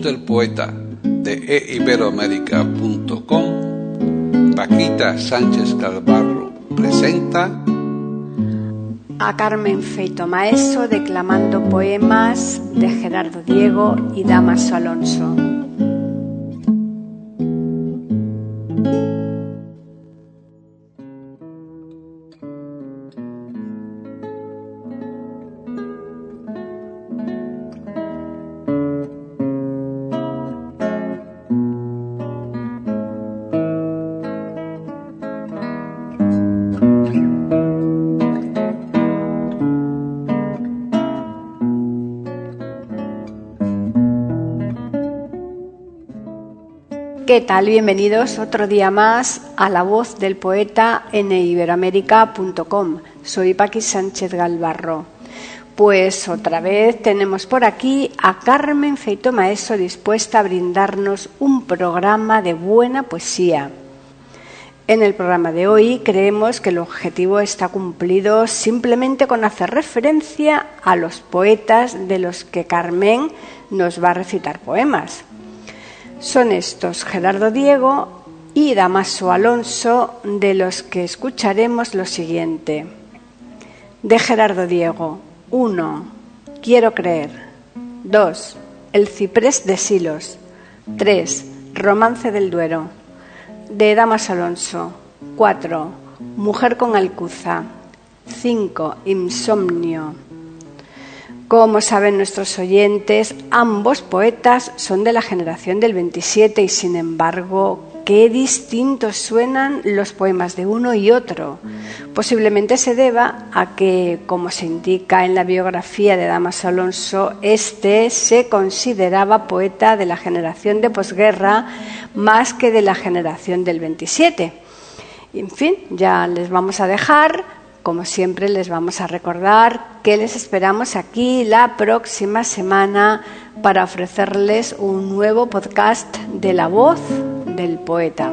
Del poeta de eiberoamérica.com, Paquita Sánchez Calvarro presenta a Carmen Feito Maeso declamando poemas de Gerardo Diego y Damaso Alonso. ¿Qué tal? Bienvenidos otro día más a La Voz del Poeta en iberoamérica.com. Soy Paqui Sánchez Galvarro. Pues otra vez tenemos por aquí a Carmen Feito Maeso dispuesta a brindarnos un programa de buena poesía. En el programa de hoy creemos que el objetivo está cumplido simplemente con hacer referencia a los poetas de los que Carmen nos va a recitar poemas. Son estos Gerardo Diego y Damaso Alonso, de los que escucharemos lo siguiente. De Gerardo Diego, 1. Quiero creer. 2. El ciprés de Silos. 3. Romance del Duero. De Damaso Alonso. 4. Mujer con Alcuza. 5. Insomnio. Como saben nuestros oyentes, ambos poetas son de la generación del 27 y sin embargo, qué distintos suenan los poemas de uno y otro. Posiblemente se deba a que, como se indica en la biografía de Damas Alonso, este se consideraba poeta de la generación de posguerra más que de la generación del 27. En fin, ya les vamos a dejar como siempre, les vamos a recordar que les esperamos aquí la próxima semana para ofrecerles un nuevo podcast de la voz del poeta.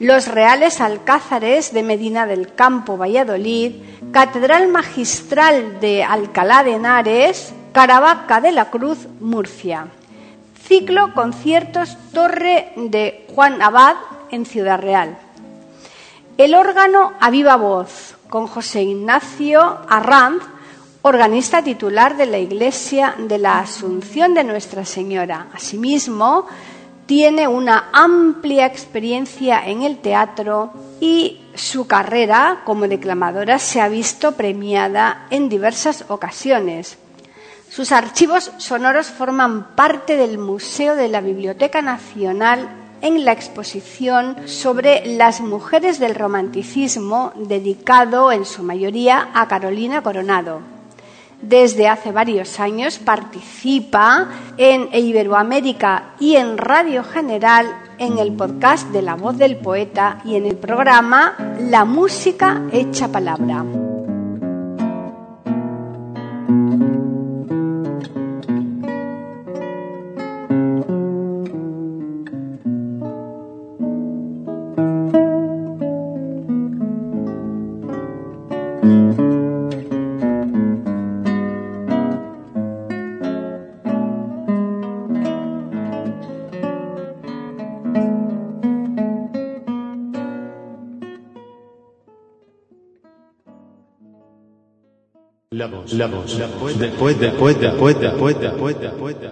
los Reales Alcázares de Medina del Campo, Valladolid, Catedral Magistral de Alcalá de Henares, Caravaca de la Cruz, Murcia. Ciclo Conciertos Torre de Juan Abad en Ciudad Real. El órgano a viva voz con José Ignacio Arranz, organista titular de la Iglesia de la Asunción de Nuestra Señora. Asimismo, tiene una amplia experiencia en el teatro y su carrera como declamadora se ha visto premiada en diversas ocasiones. Sus archivos sonoros forman parte del Museo de la Biblioteca Nacional en la exposición sobre las mujeres del romanticismo dedicado en su mayoría a Carolina Coronado. Desde hace varios años participa en Iberoamérica y en Radio General en el podcast de La Voz del Poeta y en el programa La Música Hecha Palabra.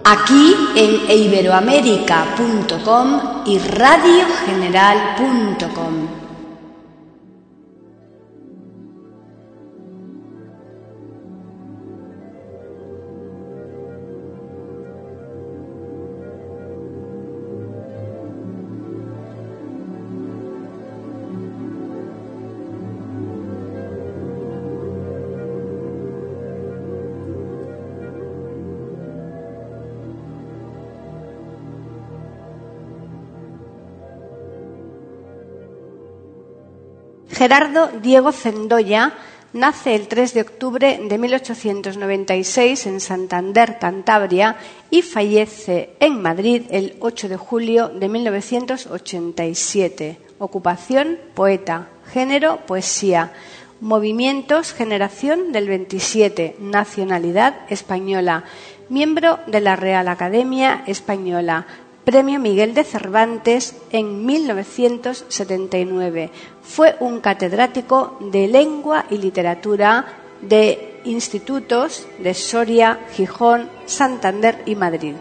Aquí en iberoamérica.com y radiogeneral.com. Gerardo Diego Zendoya nace el 3 de octubre de 1896 en Santander, Cantabria, y fallece en Madrid el 8 de julio de 1987. Ocupación, poeta. Género, poesía. Movimientos, generación del 27. Nacionalidad, española. Miembro de la Real Academia Española. Premio Miguel de Cervantes en 1979. Fue un catedrático de lengua y literatura de institutos de Soria, Gijón, Santander y Madrid.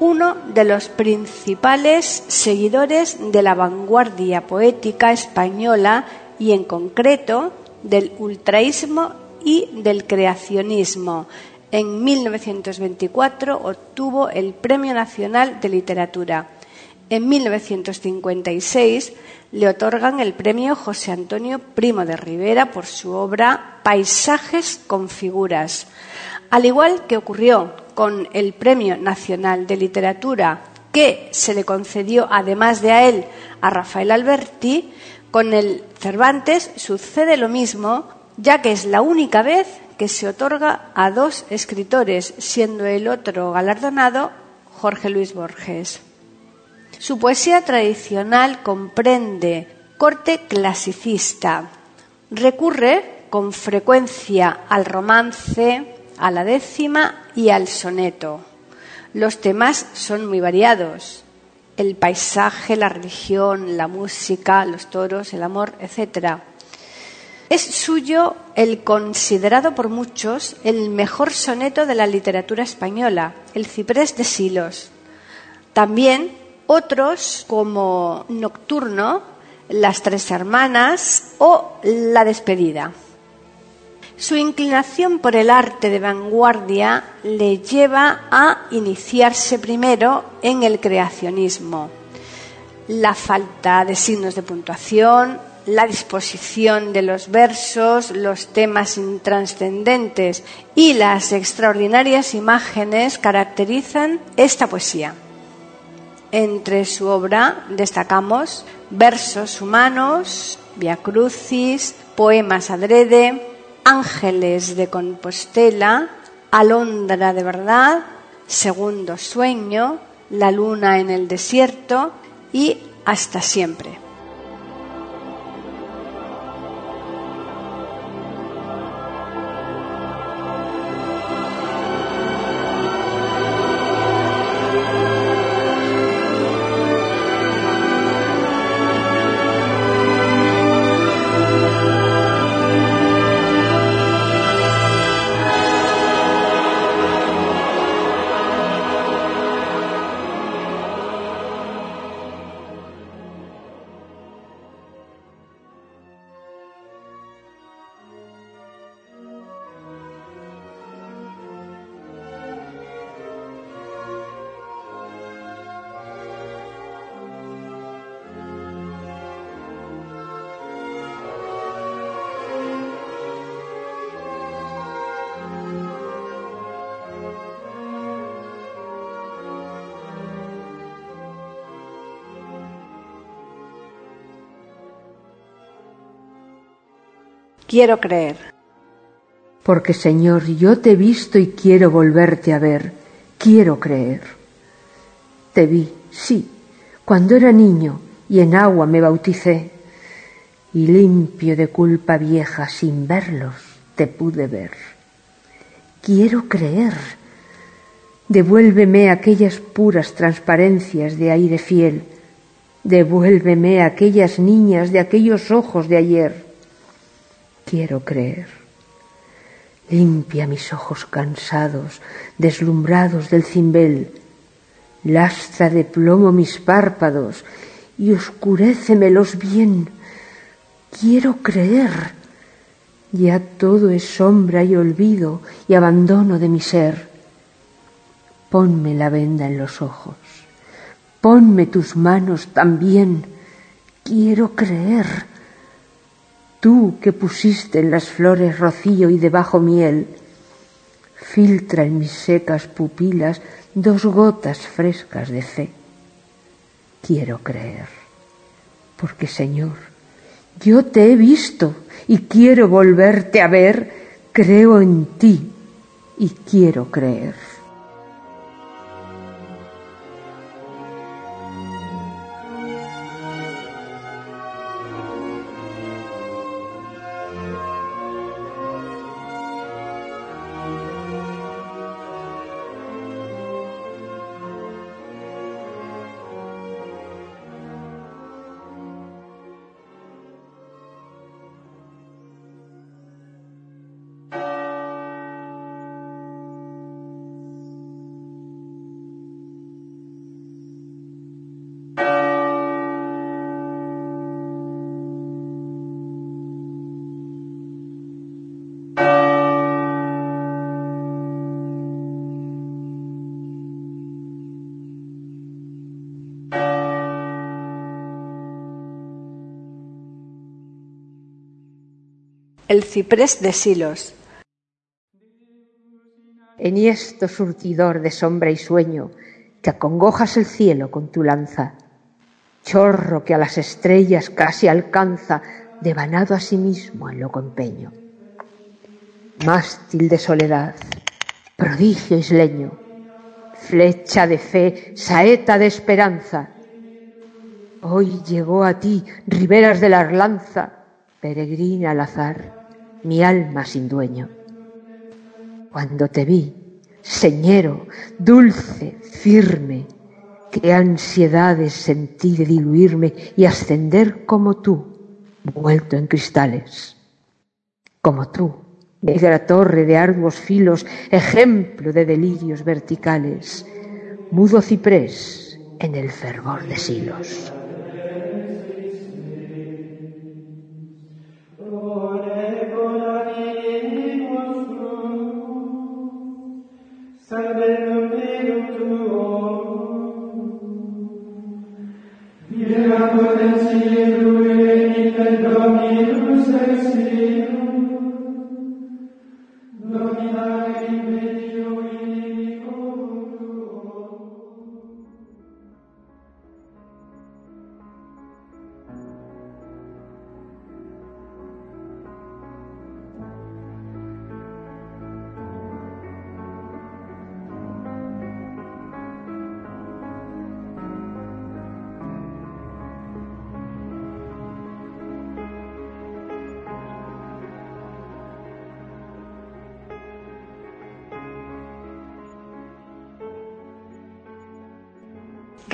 Uno de los principales seguidores de la vanguardia poética española y en concreto del ultraísmo y del creacionismo, en 1924 obtuvo el Premio Nacional de Literatura. En 1956 le otorgan el premio José Antonio Primo de Rivera por su obra Paisajes con figuras. Al igual que ocurrió con el Premio Nacional de Literatura que se le concedió además de a él a Rafael Alberti, con el Cervantes sucede lo mismo, ya que es la única vez que se otorga a dos escritores, siendo el otro galardonado Jorge Luis Borges. Su poesía tradicional comprende corte clasicista, recurre con frecuencia al romance, a la décima y al soneto. Los temas son muy variados. El paisaje, la religión, la música, los toros, el amor, etc. Es suyo el considerado por muchos el mejor soneto de la literatura española, El ciprés de Silos. También otros como Nocturno, Las tres hermanas o La despedida. Su inclinación por el arte de vanguardia le lleva a iniciarse primero en el creacionismo. La falta de signos de puntuación, la disposición de los versos, los temas intranscendentes y las extraordinarias imágenes caracterizan esta poesía. Entre su obra destacamos versos humanos, Via Crucis, poemas adrede, Ángeles de Compostela, Alondra de verdad, Segundo sueño, La luna en el desierto y Hasta siempre. Quiero creer. Porque Señor, yo te he visto y quiero volverte a ver. Quiero creer. Te vi, sí, cuando era niño y en agua me bauticé. Y limpio de culpa vieja, sin verlos, te pude ver. Quiero creer. Devuélveme aquellas puras transparencias de aire fiel. Devuélveme aquellas niñas de aquellos ojos de ayer quiero creer. Limpia mis ojos cansados, deslumbrados del cimbel, lastra de plomo mis párpados y oscurécemelos bien. Quiero creer. Ya todo es sombra y olvido y abandono de mi ser. Ponme la venda en los ojos. Ponme tus manos también. Quiero creer tú que pusiste en las flores rocío y debajo miel, filtra en mis secas pupilas dos gotas frescas de fe. Quiero creer, porque Señor, yo te he visto y quiero volverte a ver, creo en ti y quiero creer. El ciprés de Silos. Enhiesto surtidor de sombra y sueño, que acongojas el cielo con tu lanza, chorro que a las estrellas casi alcanza, devanado a sí mismo en loco empeño. mástil de soledad, prodigio isleño, flecha de fe, saeta de esperanza. Hoy llegó a ti, riberas de la Arlanza, peregrina al azar, mi alma sin dueño. Cuando te vi, señero, dulce, firme, qué ansiedades sentí de diluirme y ascender como tú, vuelto en cristales. Como tú, negra torre de arduos filos, ejemplo de delirios verticales, mudo ciprés en el fervor de silos.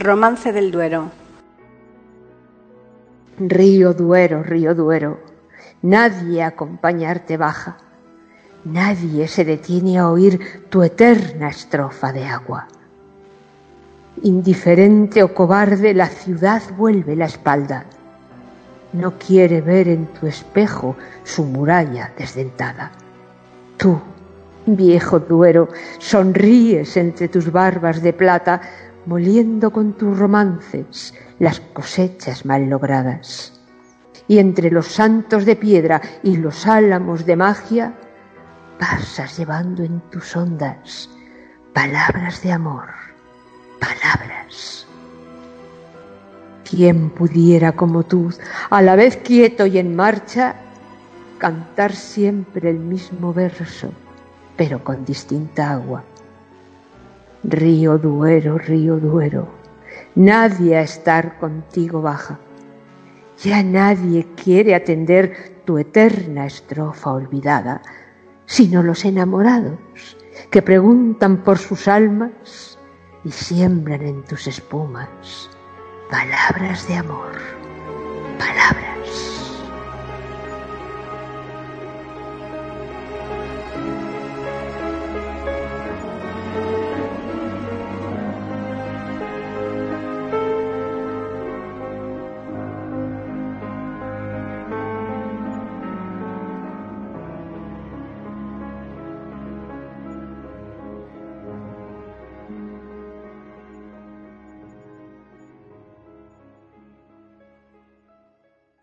Romance del Duero. Río Duero, río Duero, nadie a acompañarte baja, nadie se detiene a oír tu eterna estrofa de agua. Indiferente o cobarde, la ciudad vuelve la espalda. No quiere ver en tu espejo su muralla desdentada. Tú, viejo Duero, sonríes entre tus barbas de plata, moliendo con tus romances las cosechas mal logradas. Y entre los santos de piedra y los álamos de magia, pasas llevando en tus ondas palabras de amor, palabras. ¿Quién pudiera como tú, a la vez quieto y en marcha, cantar siempre el mismo verso, pero con distinta agua? Río Duero, río Duero, nadie a estar contigo baja. Ya nadie quiere atender tu eterna estrofa olvidada, sino los enamorados que preguntan por sus almas y siembran en tus espumas palabras de amor, palabras.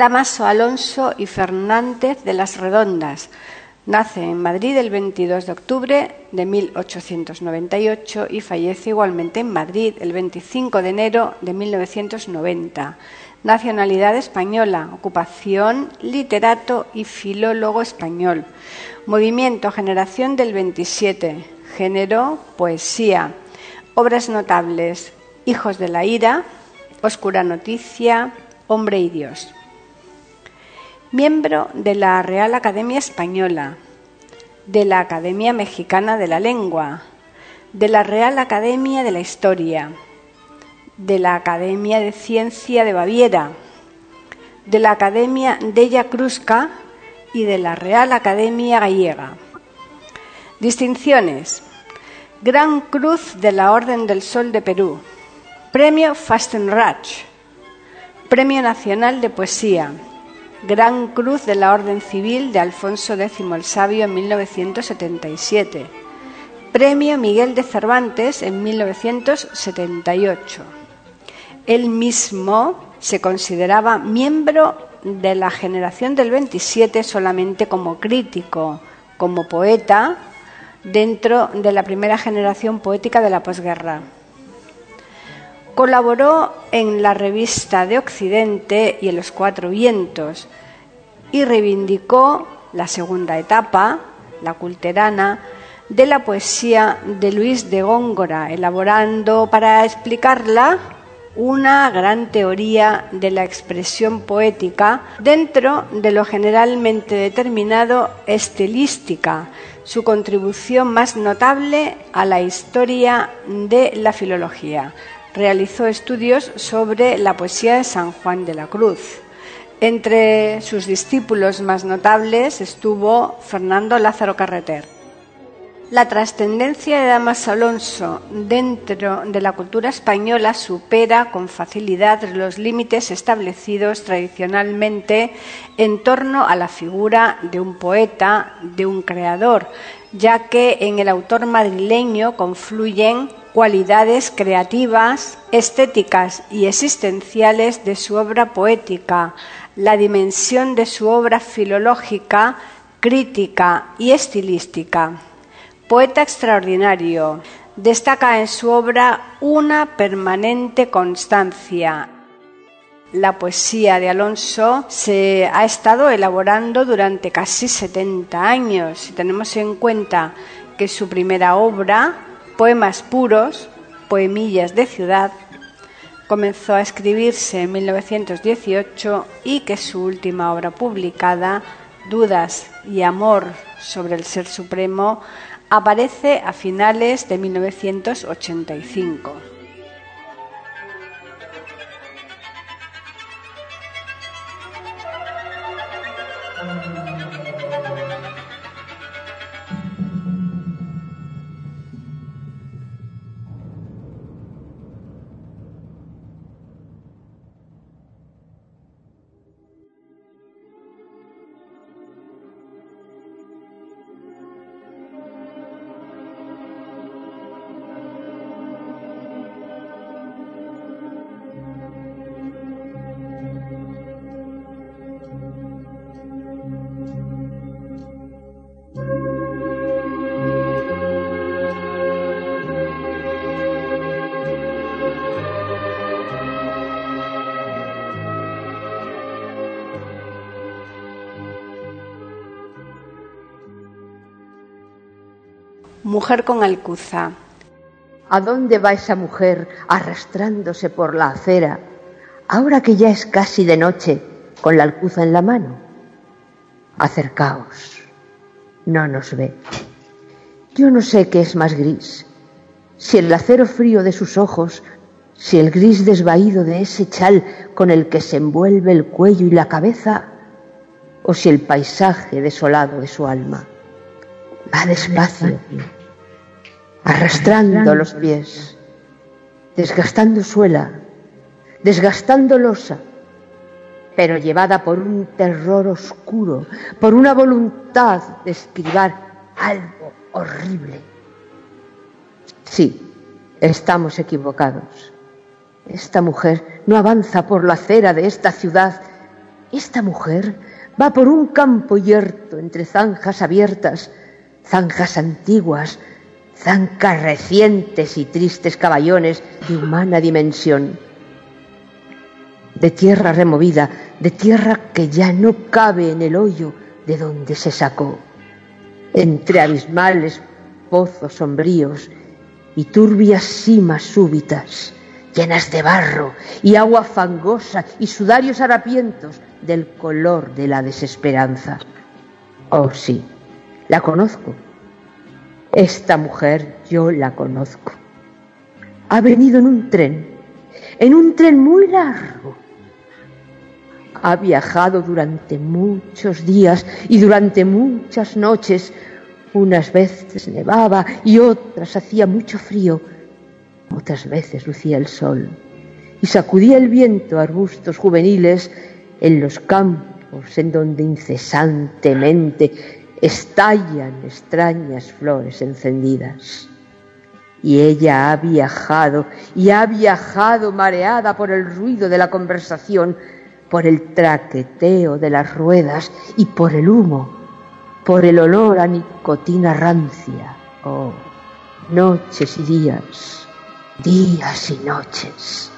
Damaso Alonso y Fernández de las Redondas. Nace en Madrid el 22 de octubre de 1898 y fallece igualmente en Madrid el 25 de enero de 1990. Nacionalidad española, ocupación literato y filólogo español. Movimiento Generación del 27, género poesía. Obras notables: Hijos de la ira, Oscura noticia, Hombre y Dios miembro de la Real Academia Española, de la Academia Mexicana de la Lengua, de la Real Academia de la Historia, de la Academia de Ciencia de Baviera, de la Academia Della Crusca y de la Real Academia Gallega. Distinciones. Gran Cruz de la Orden del Sol de Perú. Premio Fastenrach, Premio Nacional de Poesía, Gran Cruz de la Orden Civil de Alfonso X el Sabio en 1977, Premio Miguel de Cervantes en 1978. Él mismo se consideraba miembro de la generación del 27 solamente como crítico, como poeta, dentro de la primera generación poética de la posguerra. Colaboró en la revista de Occidente y en Los Cuatro Vientos y reivindicó la segunda etapa, la culterana, de la poesía de Luis de Góngora, elaborando para explicarla una gran teoría de la expresión poética dentro de lo generalmente determinado estilística, su contribución más notable a la historia de la filología. Realizó estudios sobre la poesía de San Juan de la Cruz. Entre sus discípulos más notables estuvo Fernando Lázaro Carreter. La trascendencia de Damas Alonso dentro de la cultura española supera con facilidad los límites establecidos tradicionalmente en torno a la figura de un poeta, de un creador, ya que en el autor madrileño confluyen cualidades creativas, estéticas y existenciales de su obra poética, la dimensión de su obra filológica, crítica y estilística. Poeta extraordinario, destaca en su obra una permanente constancia. La poesía de Alonso se ha estado elaborando durante casi 70 años. Si tenemos en cuenta que su primera obra, Poemas puros, Poemillas de ciudad, comenzó a escribirse en 1918 y que su última obra publicada, Dudas y Amor sobre el Ser Supremo, aparece a finales de 1985. Mujer con alcuza. ¿A dónde va esa mujer arrastrándose por la acera, ahora que ya es casi de noche, con la alcuza en la mano? Acercaos. No nos ve. Yo no sé qué es más gris, si el acero frío de sus ojos, si el gris desvaído de ese chal con el que se envuelve el cuello y la cabeza, o si el paisaje desolado de su alma. Va despacio, arrastrando los pies, desgastando suela, desgastando losa, pero llevada por un terror oscuro, por una voluntad de escribir algo horrible. Sí, estamos equivocados. Esta mujer no avanza por la acera de esta ciudad. Esta mujer va por un campo yerto entre zanjas abiertas, zanjas antiguas, zancas recientes y tristes caballones de humana dimensión, de tierra removida, de tierra que ya no cabe en el hoyo de donde se sacó, entre abismales pozos sombríos y turbias cimas súbitas, llenas de barro y agua fangosa y sudarios harapientos del color de la desesperanza. Oh sí, la conozco. Esta mujer yo la conozco. Ha venido en un tren, en un tren muy largo. Ha viajado durante muchos días y durante muchas noches. Unas veces nevaba y otras hacía mucho frío. Otras veces lucía el sol y sacudía el viento arbustos juveniles en los campos en donde incesantemente estallan extrañas flores encendidas. Y ella ha viajado y ha viajado mareada por el ruido de la conversación, por el traqueteo de las ruedas y por el humo, por el olor a nicotina rancia. Oh, noches y días, días y noches,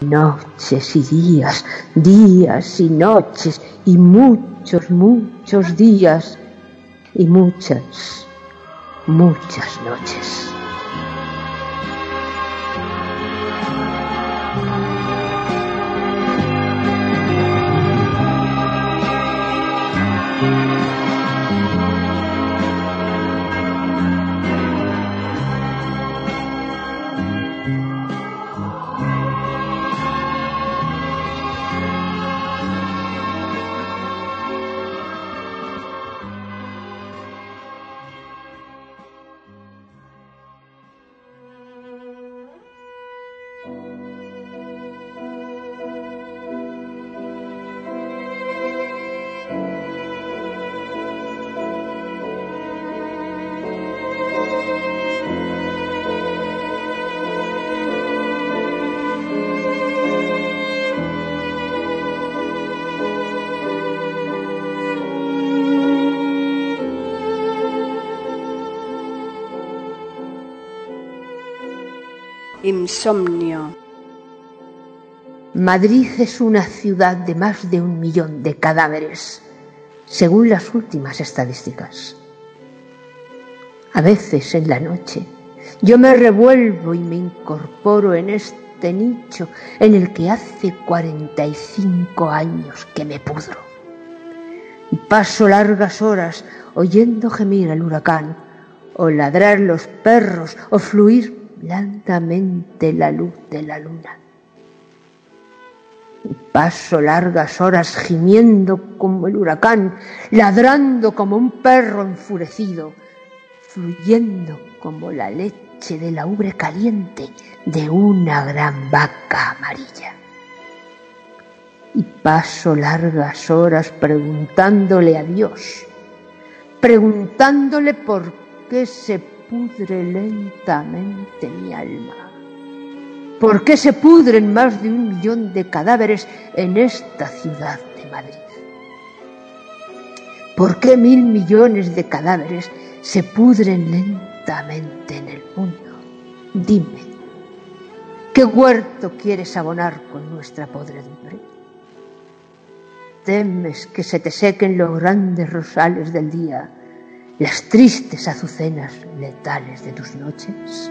noches y días, días y noches y muchos, muchos días y muchas, muchas noches. Insomnio. Madrid es una ciudad de más de un millón de cadáveres, según las últimas estadísticas. A veces en la noche yo me revuelvo y me incorporo en este nicho en el que hace 45 años que me pudro. Y paso largas horas oyendo gemir al huracán, o ladrar los perros, o fluir blandamente la luz de la luna. Y paso largas horas gimiendo como el huracán, ladrando como un perro enfurecido, fluyendo como la leche de la ubre caliente de una gran vaca amarilla. Y paso largas horas preguntándole a Dios, preguntándole por qué se pudre lentamente mi alma? ¿Por qué se pudren más de un millón de cadáveres en esta ciudad de Madrid? ¿Por qué mil millones de cadáveres se pudren lentamente en el mundo? Dime, ¿qué huerto quieres abonar con nuestra podredumbre? ¿Temes que se te sequen los grandes rosales del día? Las tristes azucenas letales de tus noches?